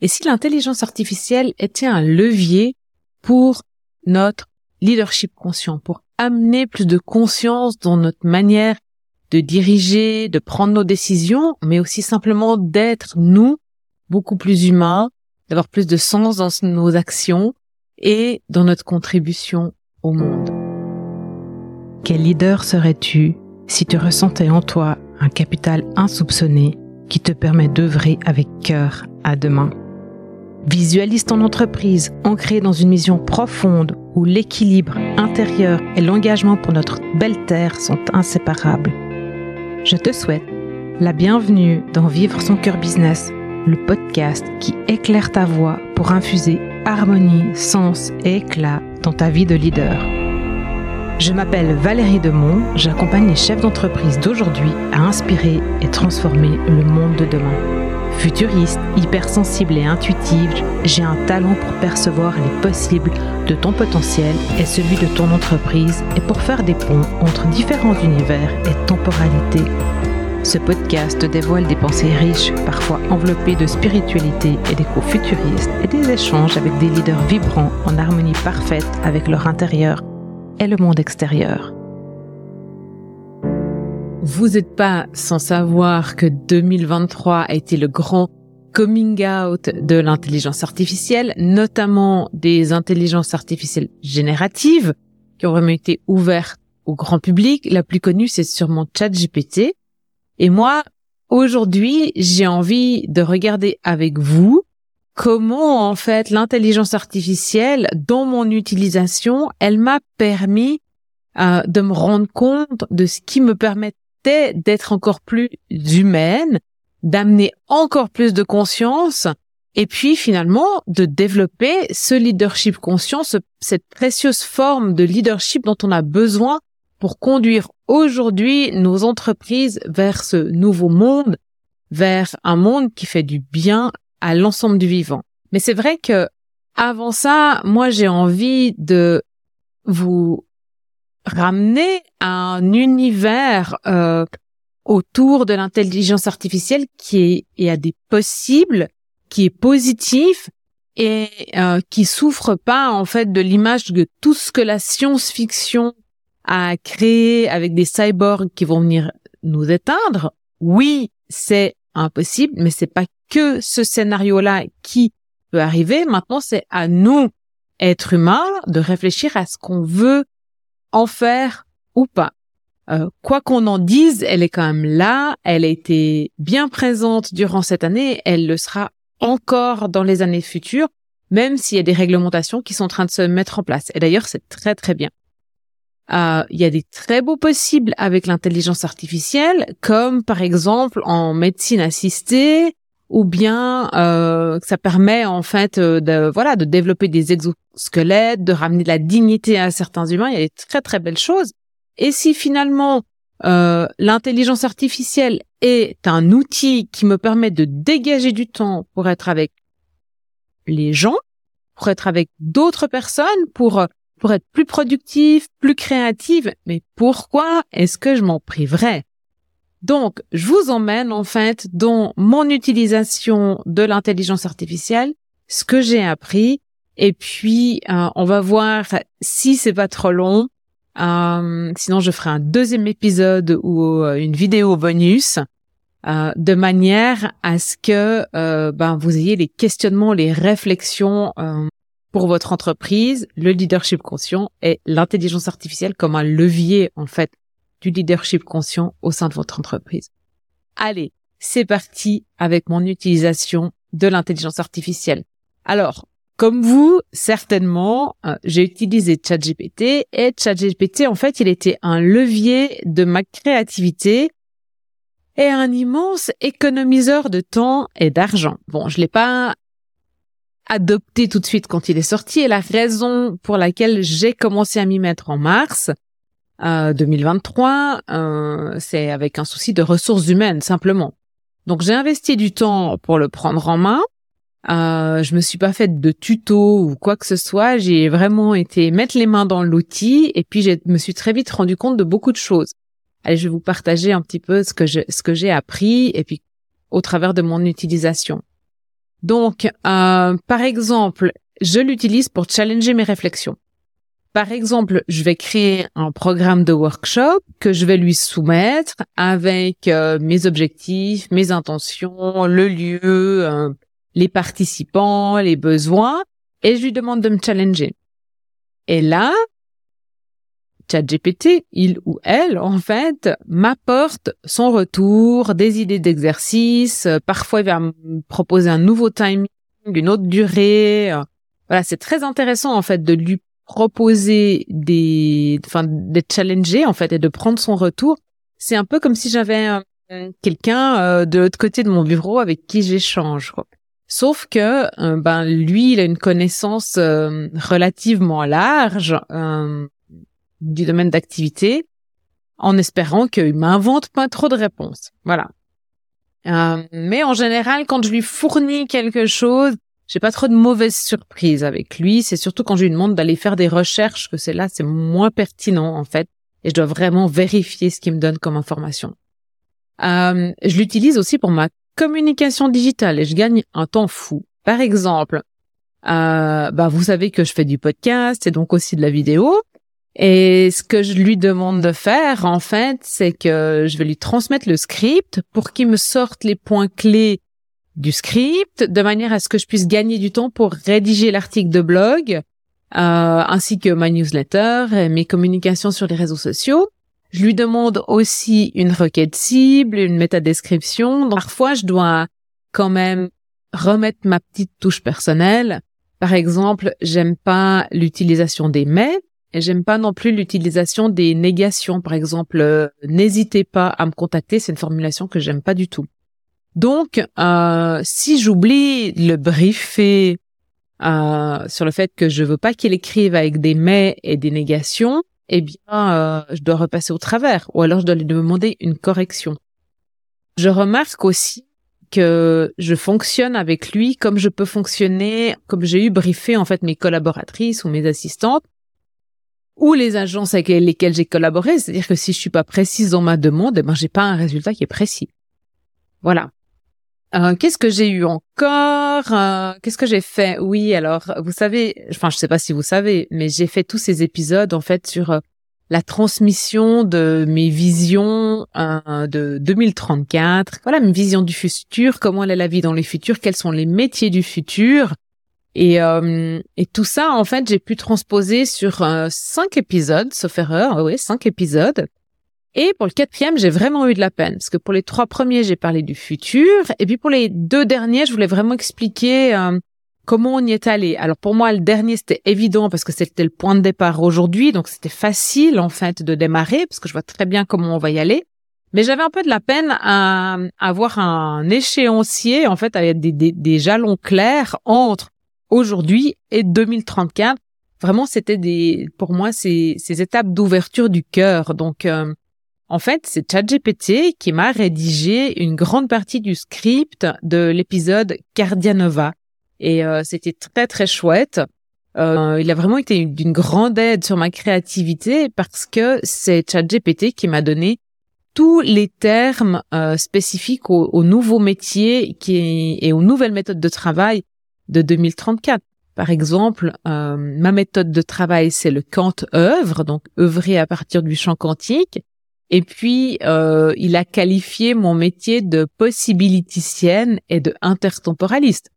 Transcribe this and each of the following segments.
Et si l'intelligence artificielle était un levier pour notre leadership conscient, pour amener plus de conscience dans notre manière de diriger, de prendre nos décisions, mais aussi simplement d'être nous beaucoup plus humains, d'avoir plus de sens dans nos actions et dans notre contribution au monde. Quel leader serais-tu si tu ressentais en toi un capital insoupçonné qui te permet d'œuvrer avec cœur à demain? Visualise ton entreprise ancrée dans une mission profonde où l'équilibre intérieur et l'engagement pour notre belle terre sont inséparables. Je te souhaite la bienvenue dans Vivre son cœur business, le podcast qui éclaire ta voix pour infuser harmonie, sens et éclat dans ta vie de leader. Je m'appelle Valérie Demont, j'accompagne les chefs d'entreprise d'aujourd'hui à inspirer et transformer le monde de demain. Futuriste, hypersensible et intuitive, j'ai un talent pour percevoir les possibles de ton potentiel et celui de ton entreprise et pour faire des ponts entre différents univers et temporalités. Ce podcast dévoile des pensées riches, parfois enveloppées de spiritualité et d'échos futuristes et des échanges avec des leaders vibrants en harmonie parfaite avec leur intérieur et le monde extérieur. Vous n'êtes pas sans savoir que 2023 a été le grand coming out de l'intelligence artificielle, notamment des intelligences artificielles génératives qui ont vraiment été ouvertes au grand public. La plus connue, c'est sûrement ChatGPT. Et moi, aujourd'hui, j'ai envie de regarder avec vous comment, en fait, l'intelligence artificielle, dans mon utilisation, elle m'a permis euh, de me rendre compte de ce qui me permet d'être encore plus humaine, d'amener encore plus de conscience et puis finalement de développer ce leadership conscient, cette précieuse forme de leadership dont on a besoin pour conduire aujourd'hui nos entreprises vers ce nouveau monde, vers un monde qui fait du bien à l'ensemble du vivant. Mais c'est vrai que avant ça, moi j'ai envie de vous ramener un univers euh, autour de l'intelligence artificielle qui est, a des possibles, qui est positif et euh, qui souffre pas en fait de l'image de tout ce que la science-fiction a créé avec des cyborgs qui vont venir nous éteindre. Oui, c'est impossible, mais c'est pas que ce scénario-là qui peut arriver. Maintenant, c'est à nous, êtres humains, de réfléchir à ce qu'on veut en faire ou pas. Euh, quoi qu'on en dise, elle est quand même là, elle a été bien présente durant cette année, elle le sera encore dans les années futures, même s'il y a des réglementations qui sont en train de se mettre en place. Et d'ailleurs, c'est très très bien. Euh, il y a des très beaux possibles avec l'intelligence artificielle, comme par exemple en médecine assistée, ou bien euh, ça permet en fait euh, de voilà de développer des exosquelettes, de ramener de la dignité à certains humains. Il y a des très très belles choses. Et si finalement euh, l'intelligence artificielle est un outil qui me permet de dégager du temps pour être avec les gens, pour être avec d'autres personnes, pour pour être plus productive, plus créative, mais pourquoi est-ce que je m'en priverais? Donc, je vous emmène en fait dans mon utilisation de l'intelligence artificielle, ce que j'ai appris, et puis euh, on va voir si c'est pas trop long. Euh, sinon, je ferai un deuxième épisode ou euh, une vidéo bonus, de manière à ce que ben, vous ayez les questionnements, les réflexions pour votre entreprise, le leadership conscient et l'intelligence artificielle comme un levier en fait du leadership conscient au sein de votre entreprise. Allez, c'est parti avec mon utilisation de l'intelligence artificielle. Alors, comme vous, certainement, euh, j'ai utilisé ChatGPT et ChatGPT, en fait, il était un levier de ma créativité et un immense économiseur de temps et d'argent. Bon, je l'ai pas adopté tout de suite quand il est sorti et la raison pour laquelle j'ai commencé à m'y mettre en mars, 2023, euh, c'est avec un souci de ressources humaines simplement. Donc j'ai investi du temps pour le prendre en main. Euh, je me suis pas faite de tuto ou quoi que ce soit. J'ai vraiment été mettre les mains dans l'outil et puis je me suis très vite rendu compte de beaucoup de choses. Allez, je vais vous partager un petit peu ce que je, ce que j'ai appris et puis au travers de mon utilisation. Donc, euh, par exemple, je l'utilise pour challenger mes réflexions. Par exemple, je vais créer un programme de workshop que je vais lui soumettre avec euh, mes objectifs, mes intentions, le lieu, euh, les participants, les besoins, et je lui demande de me challenger. Et là, ChatGPT, il ou elle, en fait, m'apporte son retour, des idées d'exercice. Parfois, il va me proposer un nouveau timing, une autre durée. Voilà, c'est très intéressant, en fait, de lui proposer des, enfin, de challenger, en fait, et de prendre son retour. C'est un peu comme si j'avais quelqu'un euh, de l'autre côté de mon bureau avec qui j'échange. Sauf que, euh, ben, lui, il a une connaissance euh, relativement large du domaine d'activité en espérant qu'il m'invente pas trop de réponses. Voilà. Mais en général, quand je lui fournis quelque chose, j'ai pas trop de mauvaises surprises avec lui. C'est surtout quand je lui demande d'aller faire des recherches que c'est là, c'est moins pertinent en fait, et je dois vraiment vérifier ce qu'il me donne comme information. Euh, je l'utilise aussi pour ma communication digitale et je gagne un temps fou. Par exemple, euh, bah vous savez que je fais du podcast et donc aussi de la vidéo. Et ce que je lui demande de faire, en fait, c'est que je vais lui transmettre le script pour qu'il me sorte les points clés du script, de manière à ce que je puisse gagner du temps pour rédiger l'article de blog, euh, ainsi que ma newsletter et mes communications sur les réseaux sociaux. Je lui demande aussi une requête cible, une métadescription. Parfois, je dois quand même remettre ma petite touche personnelle. Par exemple, j'aime pas l'utilisation des mais et j'aime pas non plus l'utilisation des négations. Par exemple, euh, n'hésitez pas à me contacter. C'est une formulation que j'aime pas du tout. Donc, euh, si j'oublie le briefer euh, sur le fait que je veux pas qu'il écrive avec des mais et des négations, eh bien, euh, je dois repasser au travers, ou alors je dois lui demander une correction. Je remarque aussi que je fonctionne avec lui comme je peux fonctionner, comme j'ai eu briefé en fait mes collaboratrices ou mes assistantes, ou les agences avec lesquelles j'ai collaboré. C'est-à-dire que si je suis pas précise dans ma demande, eh ben j'ai pas un résultat qui est précis. Voilà. Euh, qu'est-ce que j'ai eu encore? Euh, Qu'est-ce que j'ai fait? Oui, alors vous savez, enfin je sais pas si vous savez, mais j'ai fait tous ces épisodes en fait sur euh, la transmission de mes visions de 2034. Voilà, mes visions du futur, comment est la vie dans le futur, quels sont les métiers du futur. Et, et tout ça, en fait, j'ai pu transposer sur cinq épisodes, sauf erreur, oui, cinq épisodes. Et pour le quatrième, j'ai vraiment eu de la peine, parce que pour les trois premiers, j'ai parlé du futur, et puis pour les deux derniers, je voulais vraiment expliquer euh, comment on y est allé. Alors pour moi, le dernier, c'était évident, parce que c'était le point de départ aujourd'hui, donc c'était facile, en fait, de démarrer, parce que je vois très bien comment on va y aller. Mais j'avais un peu de la peine à, avoir un échéancier, en fait, avec des, des, des jalons clairs entre aujourd'hui et 2034. Vraiment, c'était des, pour moi, ces, ces étapes d'ouverture du cœur. Donc, euh, en fait, c'est ChatGPT qui m'a rédigé une grande partie du script de l'épisode Cardianova. Et euh, c'était très, très chouette. Euh, il a vraiment été d'une grande aide sur ma créativité parce que c'est ChatGPT qui m'a donné tous les termes spécifiques aux, aux, nouveaux métiers et aux nouvelles méthodes de travail de 2034. Par exemple, euh, ma méthode de travail, c'est le Kant-œuvre, donc œuvrer à partir du champ quantique. Et puis, euh, il a qualifié mon métier de possibiliticienne et de intertemporaliste.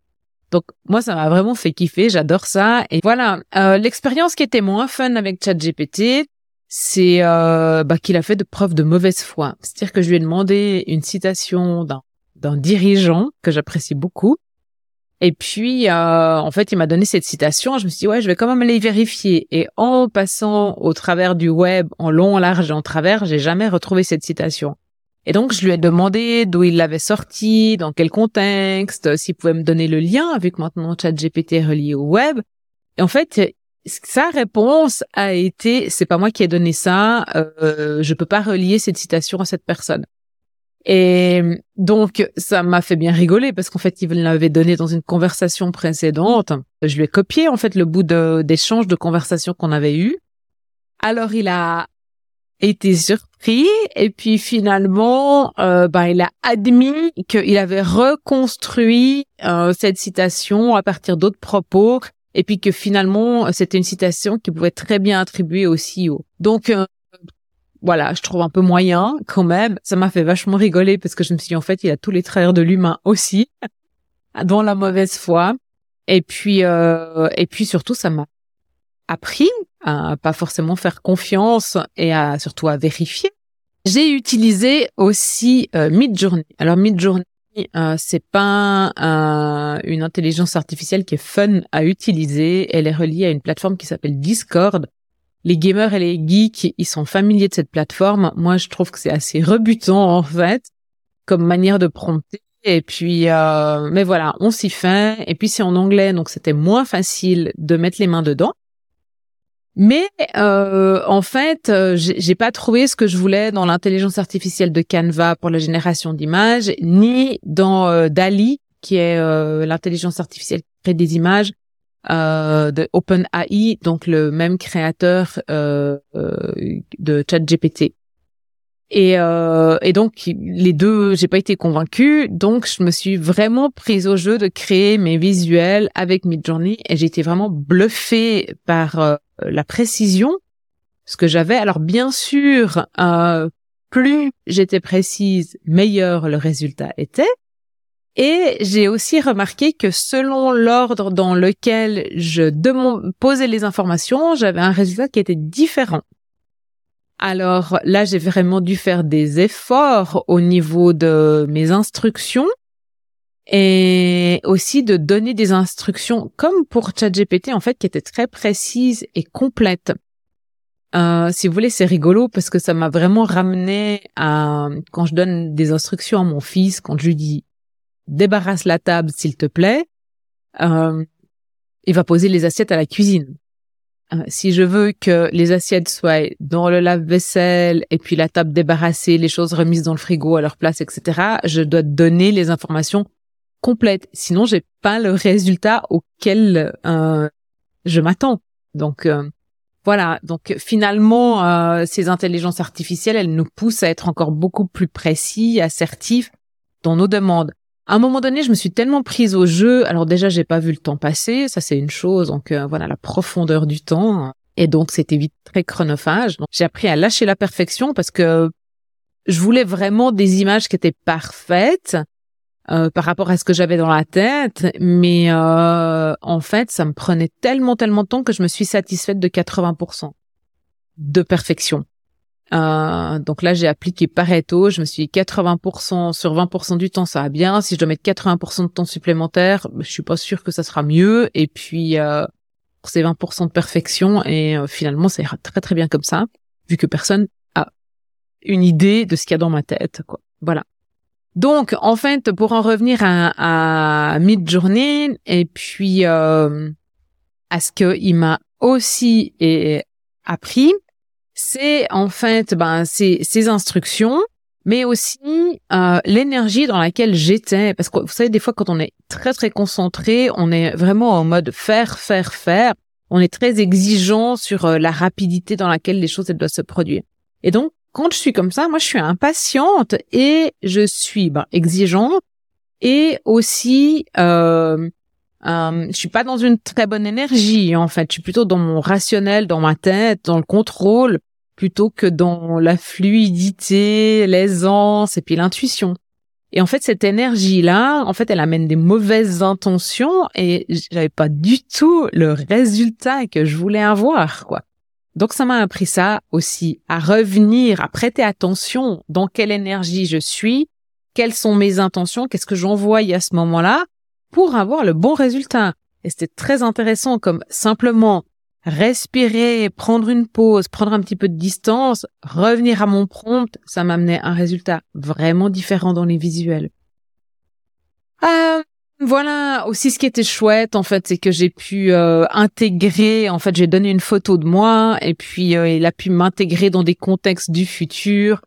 Donc moi, ça m'a vraiment fait kiffer, j'adore ça. Et voilà, euh, l'expérience qui était moins fun avec ChatGPT, c'est bah, qu'il a fait de preuves de mauvaise foi. C'est-à-dire que je lui ai demandé une citation d'un dirigeant que j'apprécie beaucoup. Et puis, euh, en fait, il m'a donné cette citation. Je me suis dit, ouais, je vais quand même aller vérifier. Et en passant au travers du web, en long, en large et en travers, j'ai jamais retrouvé cette citation. Et donc, je lui ai demandé d'où il l'avait sorti, dans quel contexte, s'il pouvait me donner le lien, vu que maintenant ChatGPT est relié au web. Et en fait, sa réponse a été, c'est pas moi qui ai donné ça, euh, je peux pas relier cette citation à cette personne. Et donc, ça m'a fait bien rigoler parce qu'en fait, il l'avait donné dans une conversation précédente. Je lui ai copié, en fait, le bout d'échange de, conversation qu'on avait eu. Alors, il a été surpris et puis finalement, euh, bah, il a admis qu'il avait reconstruit euh, cette citation à partir d'autres propos et puis que finalement c'était une citation qui pouvait très bien attribuer au CEO. Donc euh, voilà, je trouve un peu moyen quand même. Ça m'a fait vachement rigoler parce que je me suis dit en fait il a tous les traits de l'humain aussi, dans la mauvaise foi. Et puis euh, et puis surtout ça m'a appris à pas forcément faire confiance et à surtout à vérifier. J'ai utilisé aussi euh, Midjourney. Alors Midjourney, euh, c'est pas une intelligence artificielle qui est fun à utiliser. Elle est reliée à une plateforme qui s'appelle Discord. Les gamers et les geeks, ils sont familiers de cette plateforme. Moi, je trouve que c'est assez rebutant en fait comme manière de prompter. Et puis, euh, mais voilà, on s'y fait. Et puis c'est en anglais, donc c'était moins facile de mettre les mains dedans. Mais euh, en fait, euh, j'ai pas trouvé ce que je voulais dans l'intelligence artificielle de Canva pour la génération d'images, ni dans euh, DALI, qui est euh, l'intelligence artificielle qui crée des images de OpenAI, donc le même créateur de ChatGPT. Et, euh, et donc les deux, j'ai pas été convaincue, donc je me suis vraiment prise au jeu de créer mes visuels avec Midjourney et j'ai été vraiment bluffée par euh, la précision, ce que j'avais. Alors bien sûr, euh, plus j'étais précise, meilleur le résultat était. Et j'ai aussi remarqué que selon l'ordre dans lequel je posais les informations, j'avais un résultat qui était différent. Alors là, j'ai vraiment dû faire des efforts au niveau de mes instructions et aussi de donner des instructions comme pour ChatGPT en fait qui étaient très précises et complètes. Euh, si vous voulez, c'est rigolo parce que ça m'a vraiment ramené à quand je donne des instructions à mon fils, quand je lui dis débarrasse la table s'il te plaît, euh, il va poser les assiettes à la cuisine. Euh, si je veux que les assiettes soient dans le lave-vaisselle et puis la table débarrassée, les choses remises dans le frigo à leur place, etc., je dois donner les informations complètes. Sinon, j'ai pas le résultat auquel euh, je m'attends. Donc euh, voilà. Donc finalement, ces intelligences artificielles, elles nous poussent à être encore beaucoup plus précis, assertifs dans nos demandes. À un moment donné, je me suis tellement prise au jeu. Alors déjà, j'ai pas vu le temps passer, ça c'est une chose. Donc euh, voilà, la profondeur du temps. Et donc c'était vite très chronophage. J'ai appris à lâcher la perfection parce que je voulais vraiment des images qui étaient parfaites euh, par rapport à ce que j'avais dans la tête. Mais euh, en fait, ça me prenait tellement, tellement de temps que je me suis satisfaite de 80% de perfection. Euh, donc là, j'ai appliqué Pareto. Je me suis dit 80% sur 20% du temps, ça va bien. Si je dois mettre 80% de temps supplémentaire, je suis pas sûre que ça sera mieux. Et puis, euh, pour ces 20% de perfection, et euh, finalement, ça ira très très bien comme ça, vu que personne a une idée de ce qu'il y a dans ma tête. Quoi. Voilà. Donc, en fait, pour en revenir à, à Mid-Journée, et puis euh, à ce qu'il m'a aussi appris, c'est en fait ben ces, ces instructions, mais aussi euh, l'énergie dans laquelle j'étais. Parce que vous savez, des fois, quand on est très très concentré, on est vraiment en mode faire, faire, faire. On est très exigeant sur euh, la rapidité dans laquelle les choses elles doivent se produire. Et donc, quand je suis comme ça, moi, je suis impatiente et je suis ben, exigeante et aussi euh, euh, je suis pas dans une très bonne énergie en fait. Je suis plutôt dans mon rationnel, dans ma tête, dans le contrôle, plutôt que dans la fluidité, l'aisance et puis l'intuition. Et en fait, cette énergie-là, en fait, elle amène des mauvaises intentions et j'avais pas du tout le résultat que je voulais avoir, quoi. Donc, ça m'a appris ça aussi, à revenir, à prêter attention dans quelle énergie je suis, quelles sont mes intentions, qu'est-ce que j'envoie à ce moment-là, pour avoir le bon résultat. Et c'était très intéressant comme simplement respirer, prendre une pause, prendre un petit peu de distance, revenir à mon prompt, ça m'amenait un résultat vraiment différent dans les visuels. Euh, voilà aussi ce qui était chouette en fait, c'est que j'ai pu euh, intégrer. En fait, j'ai donné une photo de moi et puis euh, il a pu m'intégrer dans des contextes du futur.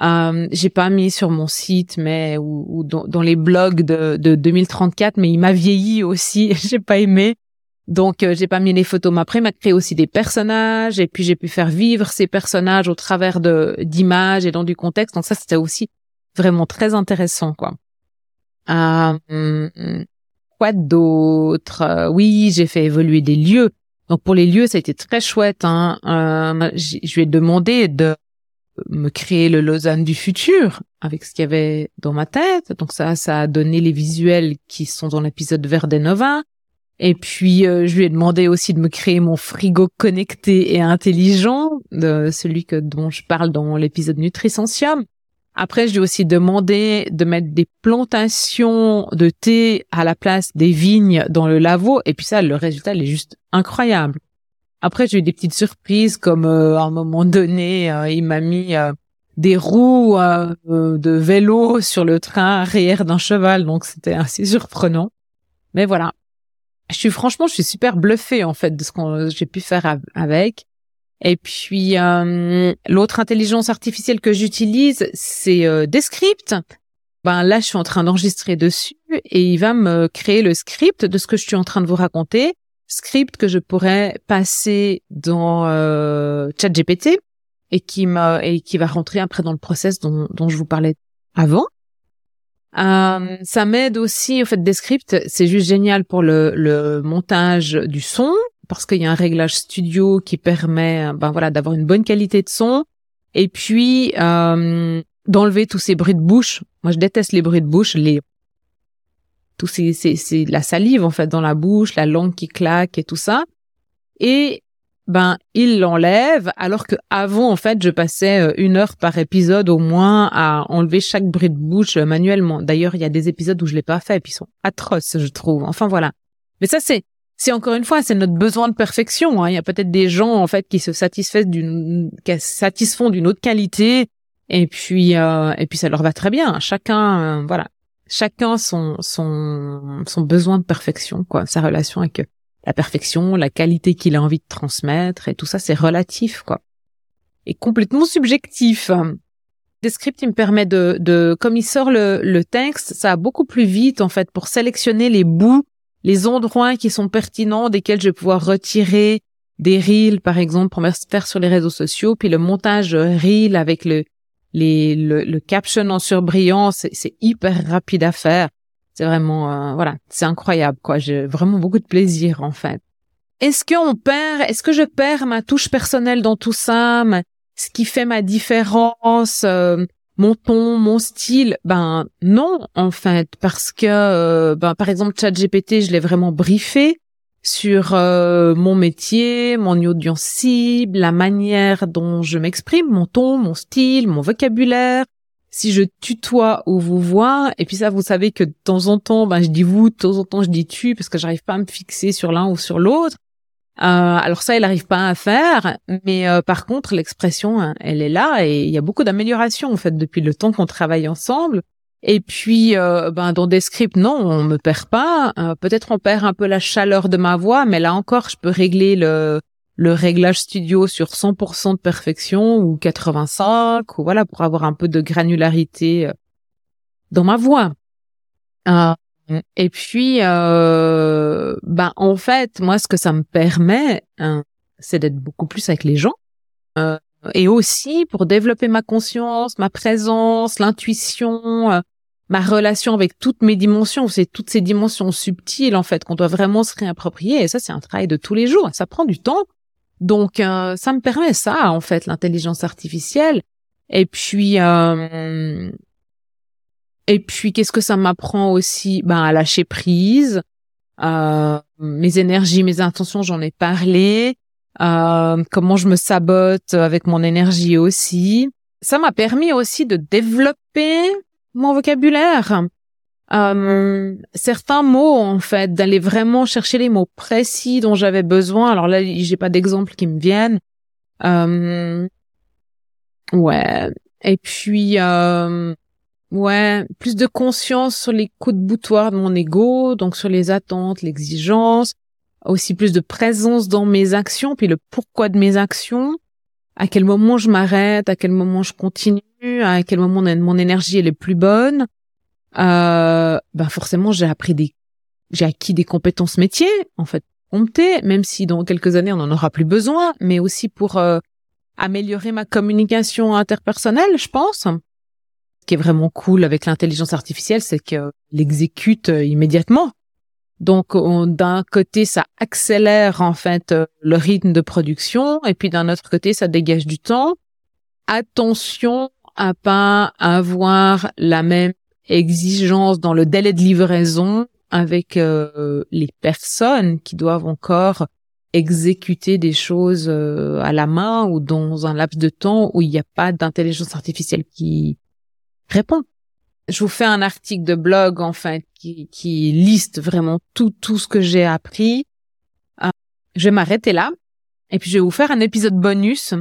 Euh, j'ai pas mis sur mon site, mais ou, dans, les blogs de, de 2034, mais il m'a vieilli aussi. j'ai pas aimé. Donc euh, j'ai pas mis les photos, mais après m'a créé aussi des personnages et puis j'ai pu faire vivre ces personnages au travers de d'images et dans du contexte. Donc ça c'était aussi vraiment très intéressant quoi. Euh, quoi d'autre? Euh, Oui, j'ai fait évoluer des lieux. Donc pour les lieux, ça a été très chouette. Hein. Euh, je lui ai demandé de me créer le Lausanne du futur avec ce qu'il y avait dans ma tête. Donc ça, ça a donné les visuels qui sont dans l'épisode Verdenova. Et puis, euh, je lui ai demandé aussi de me créer mon frigo connecté et intelligent, de celui que dont je parle dans l'épisode Nutrisentium. Après, je lui ai aussi demandé de mettre des plantations de thé à la place des vignes dans le laveau. Et puis ça, le résultat, il est juste incroyable. Après, j'ai eu des petites surprises comme euh, à un moment donné, euh, il m'a mis des roues de vélo sur le train arrière d'un cheval. Donc, c'était assez surprenant. Mais voilà, je suis franchement, je suis super bluffée en fait de ce que j'ai pu faire avec. Et puis euh, l'autre intelligence artificielle que j'utilise, c'est euh, Descript. Ben là, je suis en train d'enregistrer dessus et il va me créer le script de ce que je suis en train de vous raconter, script que je pourrais passer dans euh, ChatGPT et qui m'a et qui va rentrer après dans le process dont, dont je vous parlais avant. Euh, ça m'aide aussi au fait des scripts. C'est juste génial pour le, le montage du son parce qu'il y a un réglage studio qui permet, ben voilà, d'avoir une bonne qualité de son. Et puis euh, d'enlever tous ces bruits de bouche. Moi, je déteste les bruits de bouche, les tous ces, c'est la salive en fait dans la bouche, la langue qui claque et tout ça. Et ben il l'enlève alors que avant en fait je passais euh, une heure par épisode au moins à enlever chaque bruit de bouche euh, manuellement. D'ailleurs il y a des épisodes où je l'ai pas fait et puis ils sont atroces je trouve. Enfin voilà. Mais ça c'est c'est encore une fois c'est notre besoin de perfection. Hein. Il y a peut-être des gens en fait qui se satisfont d'une qui satisfont d'une autre qualité et puis euh, et puis ça leur va très bien. Chacun voilà chacun son son son besoin de perfection quoi sa relation avec la perfection, la qualité qu'il a envie de transmettre, et tout ça, c'est relatif, quoi. Et complètement subjectif. Descript, il me permet de, de comme il sort le, le texte, ça va beaucoup plus vite, en fait, pour sélectionner les bouts, les endroits qui sont pertinents, desquels je vais pouvoir retirer des reels, par exemple, pour me faire sur les réseaux sociaux, puis le montage reel avec le, le, le caption en surbrillance, c'est hyper rapide à faire. C'est vraiment, euh, voilà, c'est incroyable, quoi. J'ai vraiment beaucoup de plaisir, en fait. Est-ce qu'on perd, est-ce que je perds ma touche personnelle dans tout ça, ce qui fait ma différence, euh, mon ton, mon style? Ben non, en fait, parce que, euh, ben par exemple, ChatGPT, je l'ai vraiment briefé sur mon métier, mon audience cible, la manière dont je m'exprime, mon ton, mon style, mon vocabulaire, si je tutoie ou vous vois, et puis ça, vous savez que de temps en temps, ben, je dis vous, de temps en temps, je dis tu, parce que j'arrive pas à me fixer sur l'un ou sur l'autre. Euh, alors ça, il n'arrive pas à faire, mais euh, par contre, l'expression, hein, elle est là, et il y a beaucoup d'améliorations, en fait, depuis le temps qu'on travaille ensemble. Et puis, euh, ben, dans des scripts, non, on me perd pas. Peut-être on perd un peu la chaleur de ma voix, mais là encore, je peux régler le le réglage studio sur 100% de perfection ou 85 ou voilà pour avoir un peu de granularité euh, dans ma voix. Euh, et puis, euh, ben en fait, moi, ce que ça me permet, hein, c'est d'être beaucoup plus avec les gens. Euh, et aussi pour développer ma conscience, ma présence, l'intuition, ma relation avec toutes mes dimensions. C'est toutes ces dimensions subtiles, en fait, qu'on doit vraiment se réapproprier. Et ça, c'est un travail de tous les jours. Ça prend du temps. Donc, euh, ça me permet ça, en fait, l'intelligence artificielle. Et puis, euh, et puis, qu'est-ce que ça m'apprend aussi? Ben, à lâcher prise. Euh, mes énergies, mes intentions, j'en ai parlé. comment je me sabote avec mon énergie aussi. Ça m'a permis aussi de développer mon vocabulaire euh, certains mots en fait, d'aller vraiment chercher les mots précis dont j'avais besoin. Alors là, j'ai pas d'exemple qui me viennent. Euh, ouais. Et puis euh, ouais, plus de conscience sur les coups de boutoir de mon ego, donc sur les attentes, l'exigence, aussi plus de présence dans mes actions, puis le pourquoi de mes actions, à quel moment je m'arrête, à quel moment je continue, à quel moment mon énergie est plus bonne euh, ben forcément j'ai appris des j'ai acquis des compétences métiers en fait prompter, même si dans quelques années on n'en aura plus besoin, mais aussi pour euh, améliorer ma communication interpersonnelle, je pense. Ce qui est vraiment cool avec l'intelligence artificielle, c'est qu'elle exécute euh, immédiatement. Donc d'un côté, ça accélère en fait euh, le rythme de production, et puis d'un autre côté, ça dégage du temps. Attention à pas avoir la même exigence dans le délai de livraison avec euh, les personnes qui doivent encore exécuter des choses euh, à la main ou dans un laps de temps où il n'y a pas d'intelligence artificielle qui répond. Je vous fais un article de blog en fait qui, qui liste vraiment tout tout ce que j'ai appris. Euh, je vais m'arrêter là et puis je vais vous faire un épisode bonus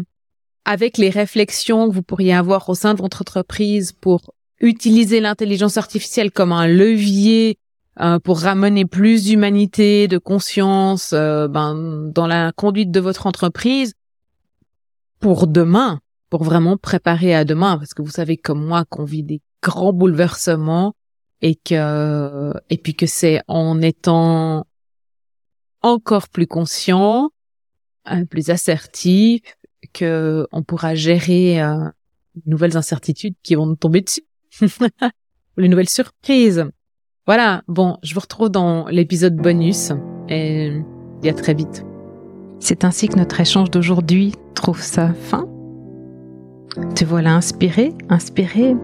avec les réflexions que vous pourriez avoir au sein de votre entreprise pour utiliser l'intelligence artificielle comme un levier euh, pour ramener plus d'humanité, de conscience euh, ben, dans la conduite de votre entreprise pour demain, pour vraiment préparer à demain, parce que vous savez comme moi qu'on vit des grands bouleversements et que et puis que c'est en étant encore plus conscient, euh, plus assertif, que on pourra gérer euh, nouvelles incertitudes qui vont nous tomber dessus, les nouvelles surprises. Voilà, bon, je vous retrouve dans l'épisode bonus et à très vite. C'est ainsi que notre échange d'aujourd'hui trouve sa fin. Te voilà inspiré, inspiré.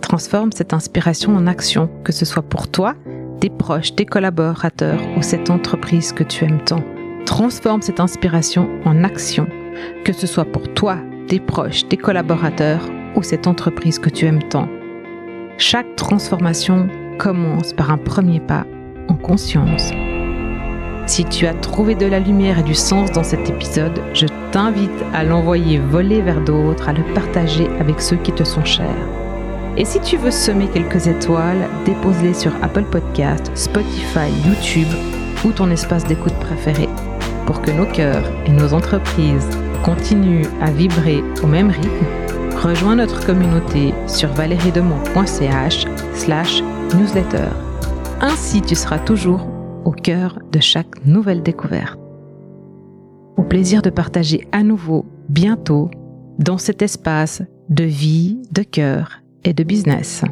Transforme cette inspiration en action, que ce soit pour toi, tes proches, tes collaborateurs ou cette entreprise que tu aimes tant. Transforme cette inspiration en action, que ce soit pour toi, tes proches, tes collaborateurs ou cette entreprise que tu aimes tant. Chaque transformation commence par un premier pas en conscience. Si tu as trouvé de la lumière et du sens dans cet épisode, je t'invite à l'envoyer voler vers d'autres, à le partager avec ceux qui te sont chers. Et si tu veux semer quelques étoiles, dépose-les sur Apple Podcast, Spotify, YouTube ou ton espace d'écoute préféré pour que nos cœurs et nos entreprises continuent à vibrer au même rythme. Rejoins notre communauté sur valeriedemont.ch slash newsletter. Ainsi, tu seras toujours au cœur de chaque nouvelle découverte. Au plaisir de partager à nouveau bientôt dans cet espace de vie, de cœur et de business.